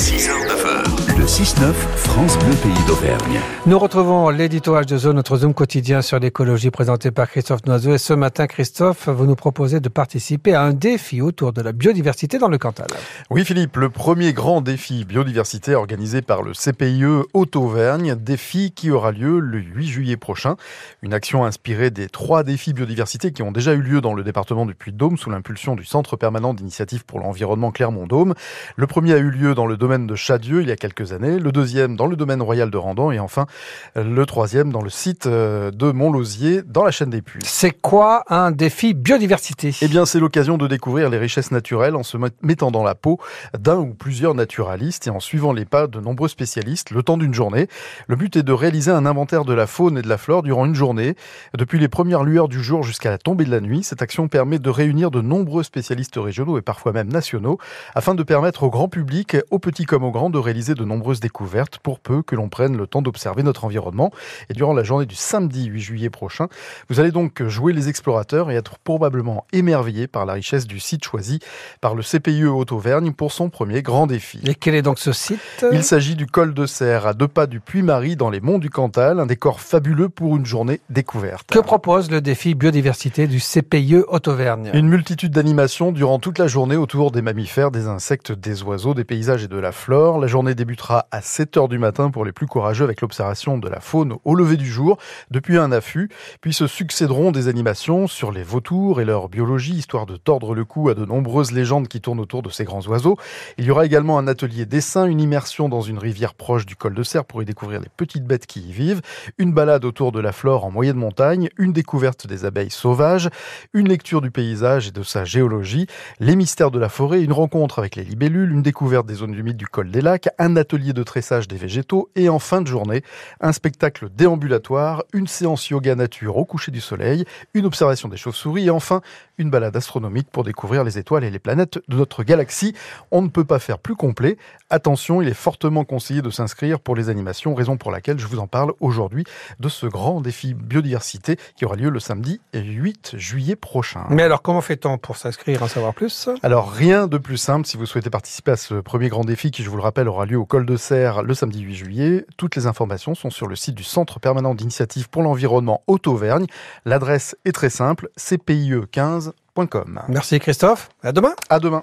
6h, Le 6-9, France Bleu Pays d'Auvergne. Nous retrouvons l'éditorage de zone, notre zoom quotidien sur l'écologie présenté par Christophe Noiseau. Et ce matin, Christophe, vous nous proposez de participer à un défi autour de la biodiversité dans le Cantal. Oui, Philippe, le premier grand défi biodiversité organisé par le CPIE Haute-Auvergne, défi qui aura lieu le 8 juillet prochain. Une action inspirée des trois défis biodiversité qui ont déjà eu lieu dans le département du Puy-de-Dôme sous l'impulsion du Centre permanent d'initiative pour l'environnement Clermont-Dôme. Le premier a eu lieu dans le domaine de Chadieu il y a quelques années, le deuxième dans le domaine royal de Randan et enfin le troisième dans le site euh, de Montlosier dans la chaîne des Puys. C'est quoi un défi biodiversité? Eh bien, c'est l'occasion de découvrir les richesses naturelles en se mettant dans la peau d'un ou plusieurs naturalistes et en suivant les pas de nombreux spécialistes le temps d'une journée. Le but est de réaliser un inventaire de la faune et de la flore durant une journée. Depuis les premières lueurs du jour jusqu'à la tombée de la nuit, cette action permet de réunir de nombreux spécialistes régionaux et parfois même nationaux afin de permettre au grand public, aux petits comme aux grands, de réaliser de nombreuses découvertes pour peu que l'on prenne le temps d'observer notre environnement. Et durant la journée du samedi 8 juillet prochain, vous allez donc jouer les explorateurs et être probablement émerveillé par la richesse du site choisi par le CPIE Haute-Auvergne pour son premier grand défi. Et quel est donc ce site? Il s'agit du col de Serre, à deux pas du Puy-Marie dans les monts du Cantal, un décor fabuleux pour une journée découverte. Que propose le défi biodiversité du CPIE Haute-Auvergne? Une multitude d'animations durant toute la journée autour des mammifères, des insectes, des oiseaux, des paysages et de la flore. La journée débutera à 7 heures du matin pour les plus courageux avec l'observation de la faune au lever du jour depuis un affût. Puis se succéderont des animations sur les vautours et leur biologie, histoire de tordre le cou à de nombreuses légendes qui tournent autour de ces grands oiseaux. Il y aura également un atelier dessin, une immersion dans une rivière proche du col de Serre pour y découvrir les petites bêtes qui y vivent, une balade autour de la flore en moyenne montagne, une découverte des abeilles sauvages, une lecture du paysage et de sa géologie, les mystères de la forêt, une rencontre avec les libellules, une découverte des zones humides du col des lacs, un atelier de tressage des végétaux et en fin de journée, un spectacle déambulatoire, une séance yoga nature au coucher du soleil, une observation des chauves-souris et enfin une balade astronomique pour découvrir les étoiles et les planètes de notre galaxie. On ne peut pas faire plus complet. Attention, il est fortement conseillé de s'inscrire pour les animations, raison pour laquelle je vous en parle aujourd'hui de ce grand défi biodiversité qui aura lieu le samedi 8 juillet prochain. Mais alors comment fait-on pour s'inscrire, en savoir plus? Alors rien de plus simple si vous souhaitez participer à ce premier grand défi qui, je vous le rappelle, aura lieu au col de Serre le samedi 8 juillet. Toutes les informations sont sur le site du Centre permanent d'initiative pour l'environnement Haute-Auvergne. L'adresse est très simple, cpie15.com. Merci Christophe, à demain. À demain.